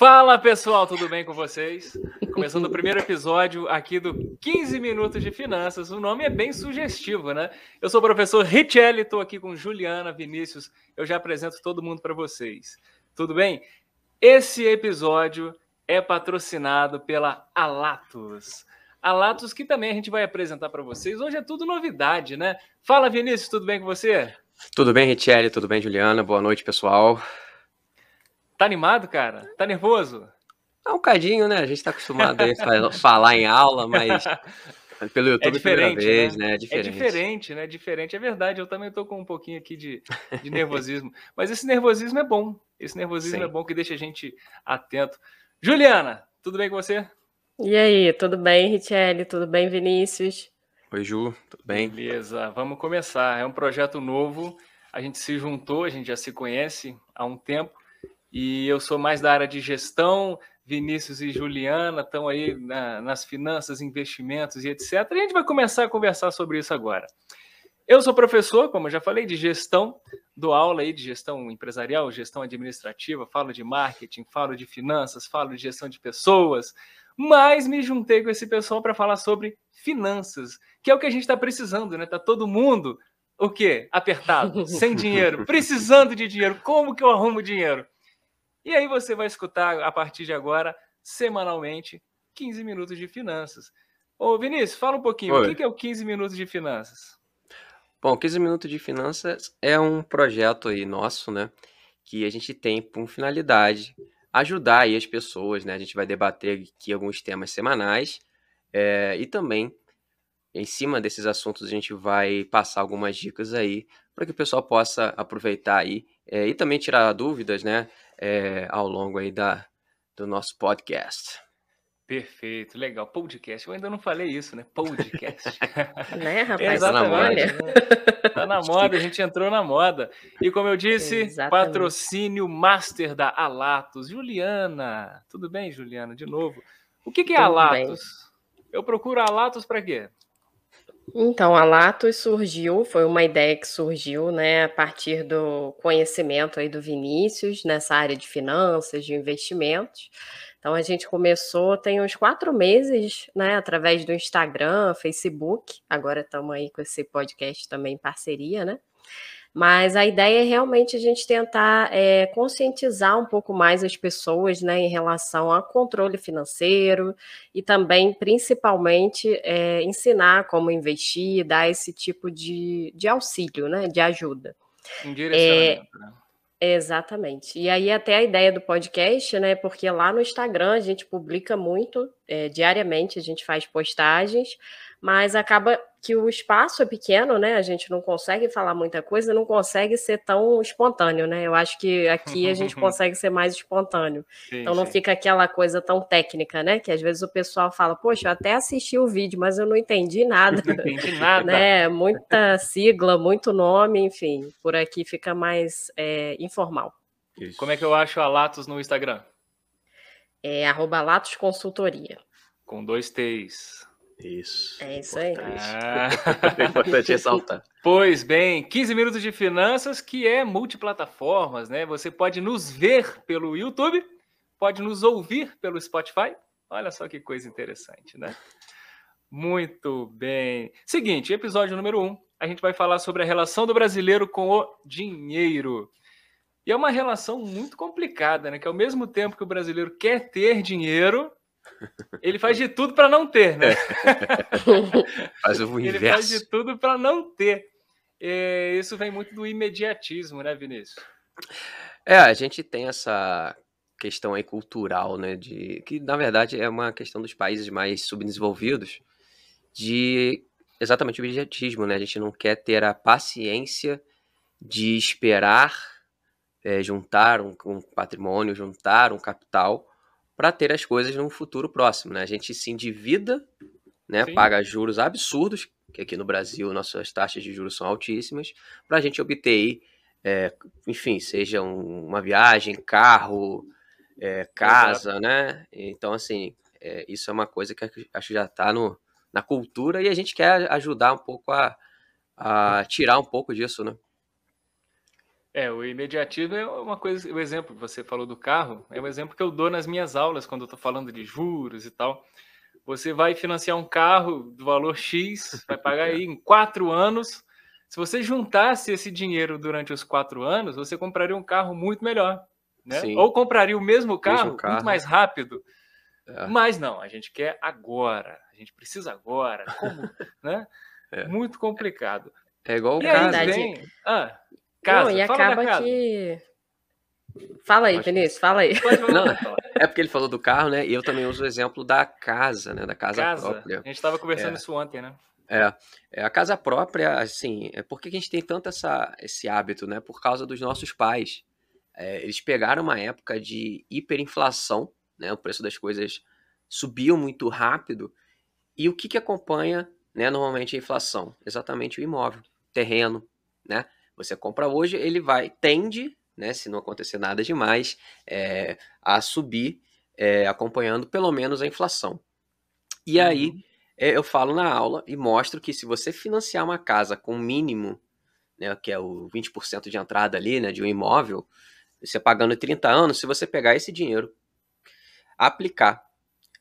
Fala pessoal, tudo bem com vocês? Começando o primeiro episódio aqui do 15 Minutos de Finanças. O nome é bem sugestivo, né? Eu sou o professor Richelli, estou aqui com Juliana, Vinícius. Eu já apresento todo mundo para vocês. Tudo bem? Esse episódio é patrocinado pela Alatos. Alatos que também a gente vai apresentar para vocês. Hoje é tudo novidade, né? Fala Vinícius, tudo bem com você? Tudo bem, Richelli? Tudo bem, Juliana? Boa noite, pessoal. Tá animado, cara? Tá nervoso? É um cadinho, né? A gente tá acostumado a falar em aula, mas pelo é YouTube é diferente, vez, né? né? É diferente. É diferente, né? Diferente, é verdade. Eu também tô com um pouquinho aqui de, de nervosismo. mas esse nervosismo é bom. Esse nervosismo Sim. é bom que deixa a gente atento. Juliana, tudo bem com você? E aí, tudo bem, Richelle? Tudo bem, Vinícius? Oi, Ju, tudo bem? Beleza, vamos começar. É um projeto novo. A gente se juntou, a gente já se conhece há um tempo e eu sou mais da área de gestão. Vinícius e Juliana estão aí na, nas finanças, investimentos e etc. E a gente vai começar a conversar sobre isso agora. Eu sou professor, como eu já falei, de gestão, dou aula aí de gestão empresarial, gestão administrativa, falo de marketing, falo de finanças, falo de gestão de pessoas, mas me juntei com esse pessoal para falar sobre finanças, que é o que a gente está precisando, né? Tá todo mundo o quê? Apertado, sem dinheiro, precisando de dinheiro. Como que eu arrumo dinheiro? E aí você vai escutar a partir de agora, semanalmente, 15 minutos de finanças. Ô Vinícius, fala um pouquinho, Oi. o que é o 15 minutos de finanças? Bom, 15 minutos de finanças é um projeto aí nosso, né? Que a gente tem por finalidade ajudar aí as pessoas, né? A gente vai debater aqui alguns temas semanais é, e também em cima desses assuntos a gente vai passar algumas dicas aí para que o pessoal possa aproveitar aí é, e também tirar dúvidas, né? É, ao longo aí da, do nosso podcast. Perfeito, legal. Podcast. Eu ainda não falei isso, né? Podcast. né, rapaz? Tá na moda. Né? Tá na moda, a gente entrou na moda. E como eu disse, Exatamente. patrocínio master da Alatos. Juliana. Tudo bem, Juliana? De novo. O que, que é Tudo Alatos? Bem. Eu procuro Alatos para quê? Então, a Latos surgiu, foi uma ideia que surgiu, né, a partir do conhecimento aí do Vinícius nessa área de finanças, de investimentos. Então, a gente começou tem uns quatro meses, né, através do Instagram, Facebook. Agora estamos aí com esse podcast também em parceria, né? Mas a ideia é realmente a gente tentar é, conscientizar um pouco mais as pessoas né, em relação a controle financeiro e também, principalmente, é, ensinar como investir, dar esse tipo de, de auxílio, né, de ajuda. Um direcionamento, é, né? Exatamente. E aí até a ideia do podcast, né? Porque lá no Instagram a gente publica muito, é, diariamente a gente faz postagens, mas acaba que o espaço é pequeno, né? A gente não consegue falar muita coisa, não consegue ser tão espontâneo, né? Eu acho que aqui a gente consegue ser mais espontâneo. Sim, então não sim. fica aquela coisa tão técnica, né? Que às vezes o pessoal fala, poxa, eu até assisti o vídeo, mas eu não entendi nada. Não entendi nada. né? Muita sigla, muito nome, enfim. Por aqui fica mais é, informal. Isso. Como é que eu acho a Latos no Instagram? É arroba Latos Consultoria. Com dois T's. Isso. É isso aí. Ah. é importante ressaltar. Pois bem, 15 minutos de finanças, que é multiplataformas, né? Você pode nos ver pelo YouTube, pode nos ouvir pelo Spotify. Olha só que coisa interessante, né? Muito bem. Seguinte, episódio número 1, um, a gente vai falar sobre a relação do brasileiro com o dinheiro. E é uma relação muito complicada, né? Que ao mesmo tempo que o brasileiro quer ter dinheiro, ele faz de tudo para não ter, né? faz o inverso. Ele faz de tudo para não ter. E isso vem muito do imediatismo, né, Vinícius? É, a gente tem essa questão aí cultural, né, de que na verdade é uma questão dos países mais subdesenvolvidos, de exatamente o imediatismo, né? A gente não quer ter a paciência de esperar é, juntar um, um patrimônio, juntar um capital para ter as coisas num futuro próximo. Né? A gente se endivida, né? paga juros absurdos, que aqui no Brasil nossas taxas de juros são altíssimas, para a gente obter, é, enfim, seja um, uma viagem, carro, é, casa, Exato. né? Então, assim, é, isso é uma coisa que acho que já está na cultura e a gente quer ajudar um pouco a, a tirar um pouco disso, né? É, o imediatismo é uma coisa, o exemplo que você falou do carro, é um exemplo que eu dou nas minhas aulas quando eu estou falando de juros e tal. Você vai financiar um carro do valor X, vai pagar aí em quatro anos. Se você juntasse esse dinheiro durante os quatro anos, você compraria um carro muito melhor. Né? Ou compraria o mesmo carro, mesmo carro. muito mais rápido. É. Mas não, a gente quer agora, a gente precisa agora. Como, né? É. Muito complicado. É igual o casa. Vem... Ah, casa. Não, e acaba casa. que. Fala aí, Vinícius, fala aí. Não, é porque ele falou do carro, né? E eu também uso o exemplo da casa, né? Da casa, casa. própria. A gente estava conversando é. isso ontem, né? É, é, a casa própria, assim, é porque a gente tem tanto essa, esse hábito, né? Por causa dos nossos pais. É, eles pegaram uma época de hiperinflação, né? O preço das coisas subiu muito rápido. E o que, que acompanha, né, normalmente a inflação? Exatamente o imóvel, terreno, né? Você compra hoje, ele vai, tende, né, se não acontecer nada demais, é, a subir, é, acompanhando pelo menos a inflação. E uhum. aí é, eu falo na aula e mostro que se você financiar uma casa com mínimo, né, que é o 20% de entrada ali, né, de um imóvel, você pagando 30 anos, se você pegar esse dinheiro, aplicar.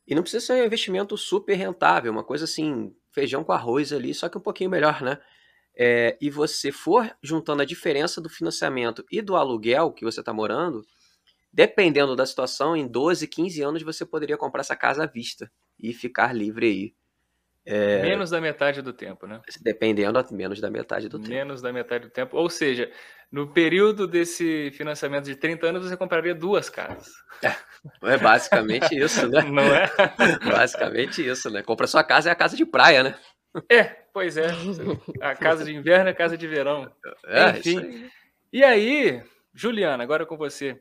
E não precisa ser um investimento super rentável, uma coisa assim, feijão com arroz ali, só que um pouquinho melhor, né? É, e você for juntando a diferença do financiamento e do aluguel que você está morando, dependendo da situação, em 12, 15 anos você poderia comprar essa casa à vista e ficar livre aí. É... Menos da metade do tempo, né? Dependendo, menos da metade do tempo. Menos da metade do tempo. Ou seja, no período desse financiamento de 30 anos, você compraria duas casas. É, é basicamente isso, né? Não é? basicamente isso, né? Compra sua casa é a casa de praia, né? É, pois é. A casa de inverno é a casa de verão. É, Enfim. Aí. E aí, Juliana, agora com você.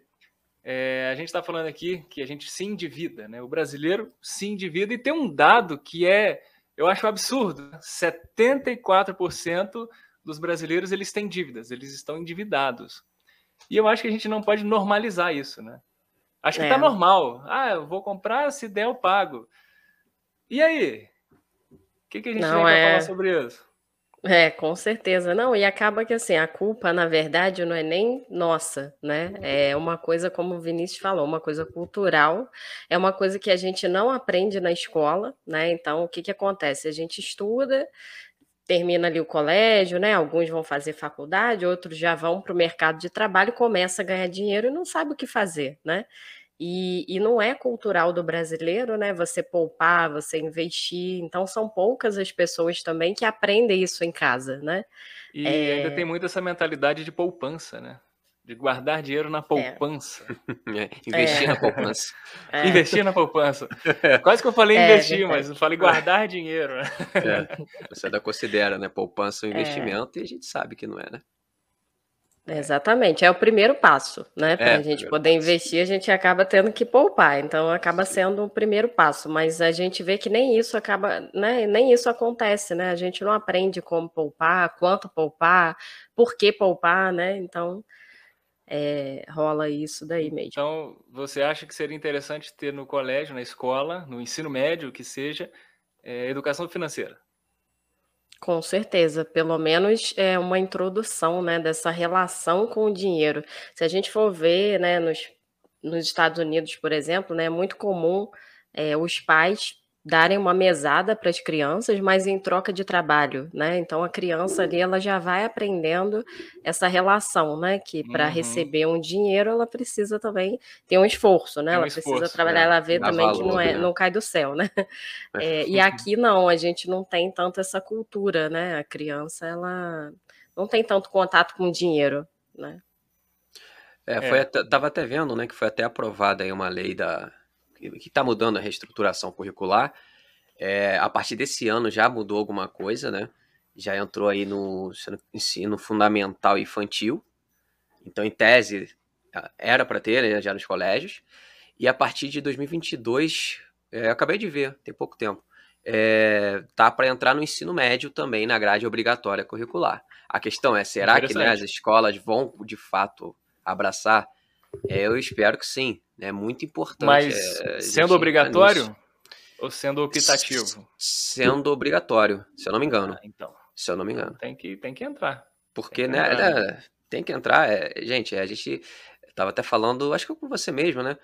É, a gente está falando aqui que a gente se endivida, né? O brasileiro se endivida e tem um dado que é, eu acho absurdo. 74% dos brasileiros eles têm dívidas, eles estão endividados. E eu acho que a gente não pode normalizar isso, né? Acho que tá é. tá normal. Ah, eu vou comprar, se der eu pago. E aí? O que, que a gente não, tem é... falar sobre isso? É, com certeza. Não, e acaba que assim, a culpa, na verdade, não é nem nossa, né? É uma coisa, como o Vinícius falou, uma coisa cultural, é uma coisa que a gente não aprende na escola, né? Então, o que que acontece? A gente estuda, termina ali o colégio, né? Alguns vão fazer faculdade, outros já vão para o mercado de trabalho, começa a ganhar dinheiro e não sabe o que fazer, né? E, e, não é cultural do brasileiro, né? Você poupar, você investir. Então, são poucas as pessoas também que aprendem isso em casa, né? E é... ainda tem muito essa mentalidade de poupança, né? de guardar dinheiro na é. poupança. É. investir é. na poupança. É. Investir na poupança. Quase que eu falei é, investir, mas eu falei guardar dinheiro. Você ainda considera, né? Poupança um investimento e a gente sabe que não é, né? Exatamente, é o primeiro passo, né? Para a gente poder passo. investir, a gente acaba tendo que poupar, então acaba sendo o primeiro passo, mas a gente vê que nem isso acaba, né? Nem isso acontece, né? A gente não aprende como poupar, quanto poupar, por que poupar, né? Então, é, rola isso daí mesmo. Então, você acha que seria interessante ter no colégio, na escola, no ensino médio, que seja, é, educação financeira? Com certeza, pelo menos é uma introdução, né, dessa relação com o dinheiro. Se a gente for ver, né, nos, nos Estados Unidos, por exemplo, né, é muito comum é, os pais darem uma mesada para as crianças, mas em troca de trabalho, né? Então a criança ali ela já vai aprendendo essa relação, né? Que para uhum. receber um dinheiro ela precisa também ter um esforço, né? Um ela esforço, precisa trabalhar, é. ela vê Dá também valor, que não é, né? não cai do céu, né? É, e aqui não, a gente não tem tanto essa cultura, né? A criança ela não tem tanto contato com dinheiro, né? É, foi é. Até, tava até vendo, né, que foi até aprovada aí uma lei da que está mudando a reestruturação curricular. É, a partir desse ano já mudou alguma coisa, né? Já entrou aí no ensino fundamental infantil. Então, em tese, era para ter né, já nos colégios. E a partir de 2022, é, acabei de ver, tem pouco tempo, é, tá para entrar no ensino médio também na grade obrigatória curricular. A questão é, será que né, as escolas vão de fato abraçar? É, eu espero que sim. É muito importante. Mas é, sendo obrigatório ou sendo optativo? Sendo obrigatório, se eu não me engano. Ah, então. Se eu não me engano. Tem que, tem que entrar. Porque, que né, entrar. né, Tem que entrar. É, gente, a gente estava até falando, acho que com você mesmo, né?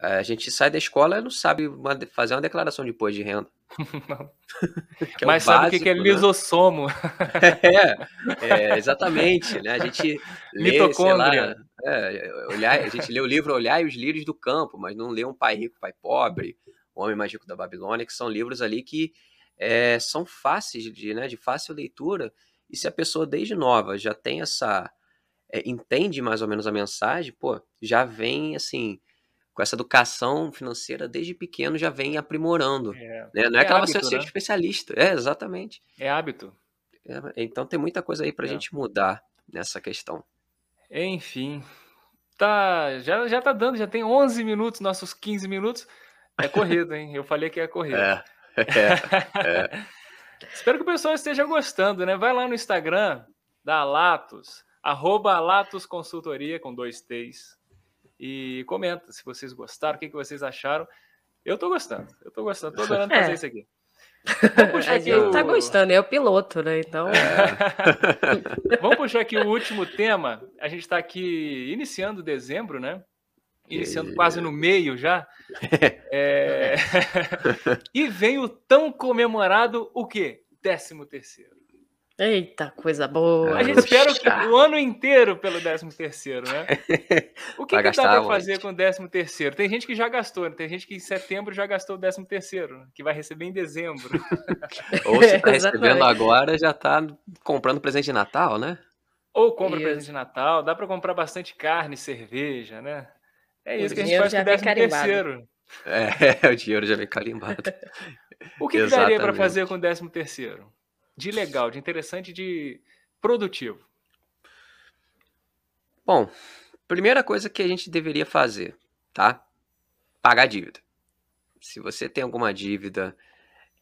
A gente sai da escola e não sabe uma, fazer uma declaração de imposto de renda. é Mas sabe o que é né? lisossomo? é, é, exatamente. Né? A gente lê, lá, é, olhar, a gente lê o livro Olhar e os Lírios do Campo, mas não lê Um Pai Rico, Pai Pobre, O Homem Mais Rico da Babilônia, que são livros ali que é, são fáceis de, né, de fácil leitura. E se a pessoa desde nova já tem essa. É, entende mais ou menos a mensagem, pô, já vem assim com essa educação financeira desde pequeno já vem aprimorando. É. Né? Não é, é que ela vai ser né? especialista. É, exatamente. É hábito. É, então tem muita coisa aí para a é. gente mudar nessa questão. Enfim, tá, já, já tá dando, já tem 11 minutos, nossos 15 minutos. É corrido, hein? Eu falei que é corrido. É, é, é. Espero que o pessoal esteja gostando, né? Vai lá no Instagram da Latos, arroba Latos Consultoria com dois T's e comenta se vocês gostaram, o que, que vocês acharam. Eu tô gostando, eu tô gostando, tô adorando fazer é. isso aqui. a gente o... tá gostando, é o piloto, né? Então. É. Vamos puxar aqui o último tema. A gente está aqui iniciando dezembro, né? Iniciando quase no meio já. É... e vem o tão comemorado o quê? Décimo terceiro. Eita, coisa boa. A gente espera o ano inteiro pelo 13 terceiro, né? O que, que dá para fazer com o 13 terceiro? Tem gente que já gastou, né? tem gente que em setembro já gastou o 13 terceiro, que vai receber em dezembro. Ou se está recebendo agora, já está comprando presente de Natal, né? Ou compra presente de Natal, dá para comprar bastante carne, cerveja, né? É isso o que a gente faz com o 13 terceiro. É, o dinheiro já vem carimbado. O que, que daria para fazer com o 13 terceiro? De legal, de interessante, de produtivo? Bom, primeira coisa que a gente deveria fazer, tá? Pagar dívida. Se você tem alguma dívida,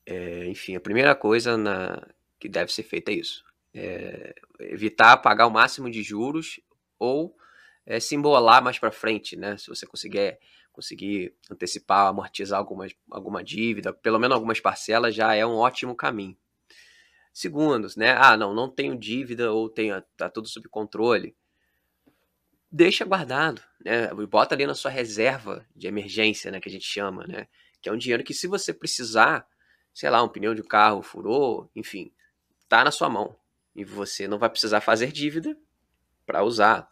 é, enfim, a primeira coisa na, que deve ser feita é isso. É, evitar pagar o máximo de juros ou é, se embolar mais para frente, né? Se você conseguir, conseguir antecipar, amortizar alguma, alguma dívida, pelo menos algumas parcelas, já é um ótimo caminho segundos, né? Ah, não, não tenho dívida ou tenho, tá tudo sob controle. Deixa guardado, né? Bota ali na sua reserva de emergência, né, que a gente chama, né? Que é um dinheiro que se você precisar, sei lá, um pneu de carro furou, enfim, tá na sua mão e você não vai precisar fazer dívida para usar.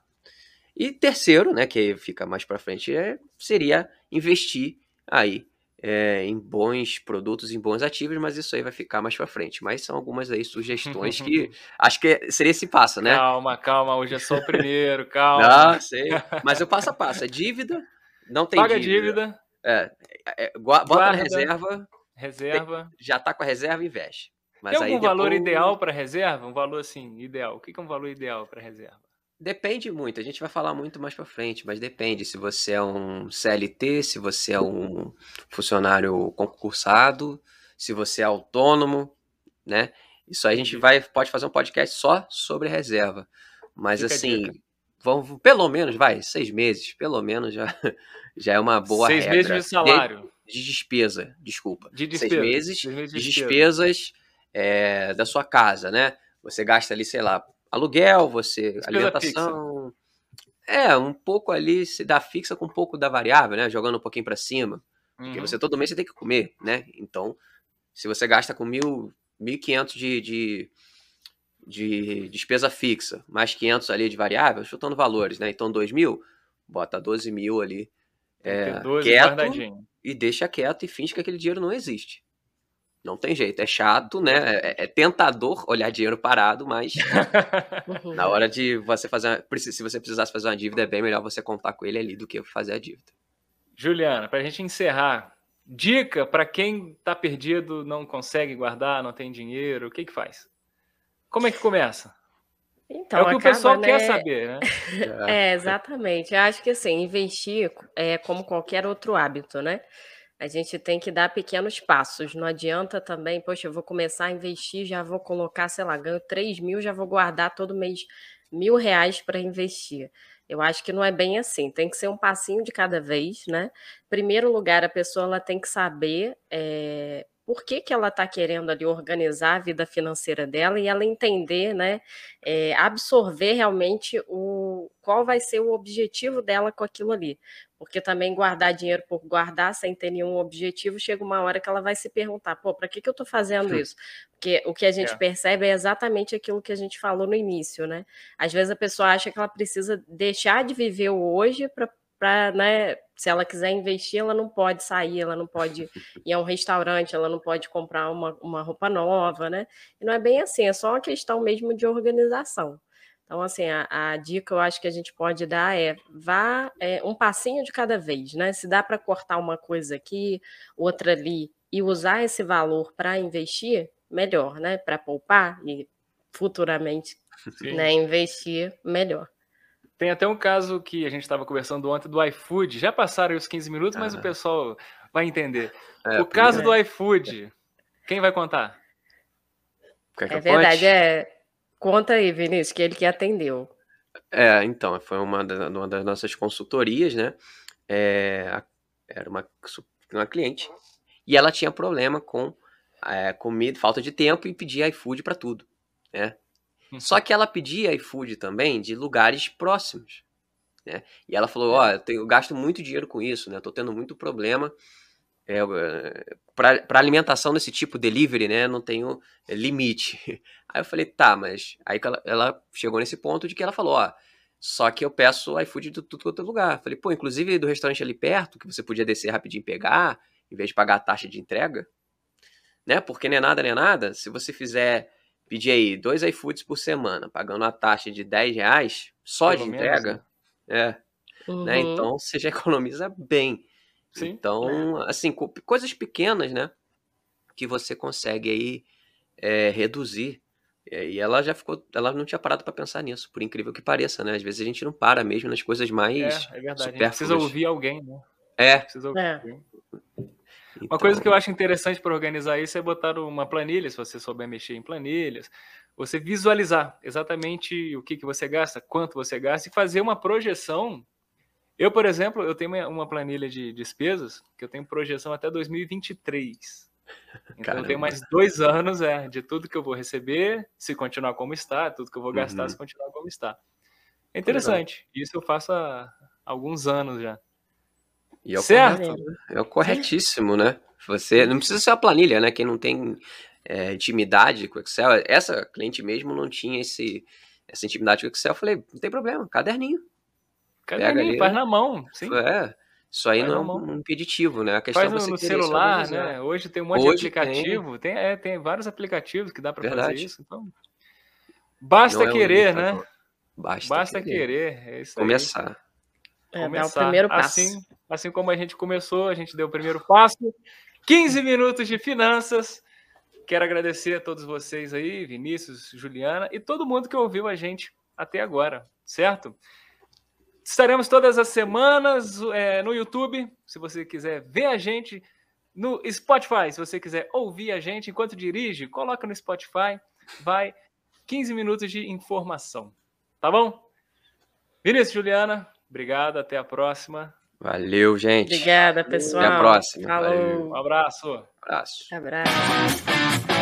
E terceiro, né, que fica mais para frente, é, seria investir aí é, em bons produtos, em bons ativos, mas isso aí vai ficar mais para frente. Mas são algumas aí sugestões que acho que seria esse passo, né? Calma, calma, hoje é só o primeiro, calma. Não, sei. Mas o passo a passo é dívida, não tem Paga dívida. dívida. É, é, é bota Guarda, na reserva. Reserva. Já tá com a reserva, investe. Mas tem algum depois... valor ideal para reserva? Um valor assim, ideal. O que é um valor ideal para reserva? Depende muito, a gente vai falar muito mais para frente, mas depende se você é um CLT, se você é um funcionário concursado, se você é autônomo, né? Isso aí a gente vai pode fazer um podcast só sobre reserva. Mas assim, vamos pelo menos vai seis meses, pelo menos já já é uma boa seis regra. meses de salário de, de despesa, desculpa. De despesa. Seis meses, seis meses de, de despesas é, da sua casa, né? Você gasta ali, sei lá, aluguel, você Despesa alimentação. Fixa. É, um pouco ali se dá fixa com um pouco da variável, né? Jogando um pouquinho para cima. Uhum. Porque você todo mês você tem que comer, né? Então, se você gasta com mil, mil quinhentos de, de, de despesa fixa, mais 500 ali de variável, chutando valores, né? Então, dois mil, bota 12 mil ali é, quieto e deixa quieto e finge que aquele dinheiro não existe. Não tem jeito, é chato, né? É, é tentador olhar dinheiro parado, mas na hora de você fazer. Se você precisasse fazer uma dívida, é bem melhor você contar com ele ali do que fazer a dívida. Juliana, para a gente encerrar, dica para quem está perdido, não consegue guardar, não tem dinheiro, o que que faz? Como é que começa? Então, é o que acaba, o pessoal né? quer saber, né? é, exatamente. Eu acho que assim, investir é como qualquer outro hábito, né? A gente tem que dar pequenos passos. Não adianta também, poxa, eu vou começar a investir, já vou colocar, sei lá, ganho 3 mil, já vou guardar todo mês mil reais para investir. Eu acho que não é bem assim. Tem que ser um passinho de cada vez, né? Primeiro lugar, a pessoa ela tem que saber é, por que, que ela está querendo ali organizar a vida financeira dela e ela entender, né, é, absorver realmente o qual vai ser o objetivo dela com aquilo ali. Porque também guardar dinheiro por guardar sem ter nenhum objetivo, chega uma hora que ela vai se perguntar, pô, para que, que eu estou fazendo isso? Porque o que a gente é. percebe é exatamente aquilo que a gente falou no início, né? Às vezes a pessoa acha que ela precisa deixar de viver o hoje para para, né, se ela quiser investir, ela não pode sair, ela não pode ir a um restaurante, ela não pode comprar uma, uma roupa nova, né? E não é bem assim, é só uma questão mesmo de organização. Então, assim, a, a dica eu acho que a gente pode dar é vá é, um passinho de cada vez, né? Se dá para cortar uma coisa aqui, outra ali, e usar esse valor para investir, melhor, né? Para poupar e futuramente né, investir, melhor. Tem até um caso que a gente estava conversando ontem do iFood. Já passaram os 15 minutos, mas o pessoal vai entender. É, o caso é. do iFood, quem vai contar? Quer que é verdade, é. Conta aí, Vinícius, que ele que atendeu. É, então, foi uma, da, uma das nossas consultorias, né? É, era uma, uma cliente. E ela tinha problema com é, comida, falta de tempo e pedia iFood para tudo, né? Só que ela pedia iFood também de lugares próximos. Né? E ela falou: Ó, oh, eu, eu, gasto muito dinheiro com isso, né? Tô tendo muito problema. É, para alimentação desse tipo, delivery, né? Não tenho é, limite. Aí eu falei: tá, mas. Aí ela, ela chegou nesse ponto de que ela falou: ó, só que eu peço iFood de tudo quanto é lugar. Falei: pô, inclusive do restaurante ali perto, que você podia descer rapidinho e pegar, em vez de pagar a taxa de entrega, né? Porque nem é nada, nem é nada. Se você fizer pedir aí dois iFoods por semana, pagando a taxa de 10 reais só Pelo de menos, entrega, né? é, uhum. né? Então você já economiza bem. Sim, então, é. assim, coisas pequenas, né? Que você consegue aí é, reduzir. E ela já ficou, ela não tinha parado para pensar nisso, por incrível que pareça, né? Às vezes a gente não para mesmo nas coisas mais. É, é verdade. A gente precisa ouvir alguém, né? É. Precisa ouvir é. alguém. Então... Uma coisa que eu acho interessante para organizar isso é botar uma planilha, se você souber mexer em planilhas, você visualizar exatamente o que, que você gasta, quanto você gasta e fazer uma projeção. Eu, por exemplo, eu tenho uma planilha de despesas que eu tenho projeção até 2023. Então Caramba. eu tenho mais dois anos é, de tudo que eu vou receber, se continuar como está, tudo que eu vou gastar, uhum. se continuar como está. É interessante. Isso eu faço há alguns anos já. E é o certo. Correto, é o corretíssimo, né? Você não precisa ser a planilha, né? Quem não tem é, intimidade com o Excel, essa cliente mesmo não tinha esse, essa intimidade com o Excel. Eu falei, não tem problema, caderninho. Caderninho, ali, faz na mão. Sim. É. Isso aí faz não é um impeditivo, né? A questão faz é no, no celular, né? Hoje tem um monte Hoje de aplicativo. Tem, tem, é, tem vários aplicativos que dá para fazer isso. Então, basta é querer, um né? Basta, basta querer. querer. É Começar. Aí. É, começar. o primeiro passo. Assim, assim como a gente começou, a gente deu o primeiro passo. 15 minutos de finanças. Quero agradecer a todos vocês aí, Vinícius, Juliana e todo mundo que ouviu a gente até agora, certo? Estaremos todas as semanas é, no YouTube, se você quiser ver a gente, no Spotify, se você quiser ouvir a gente enquanto dirige, coloca no Spotify, vai 15 minutos de informação, tá bom? Vinícius, Juliana, Obrigado, até a próxima. Valeu, gente. Obrigada, pessoal. Até a próxima. Falou. Valeu. Um abraço. Abraço. Abraço.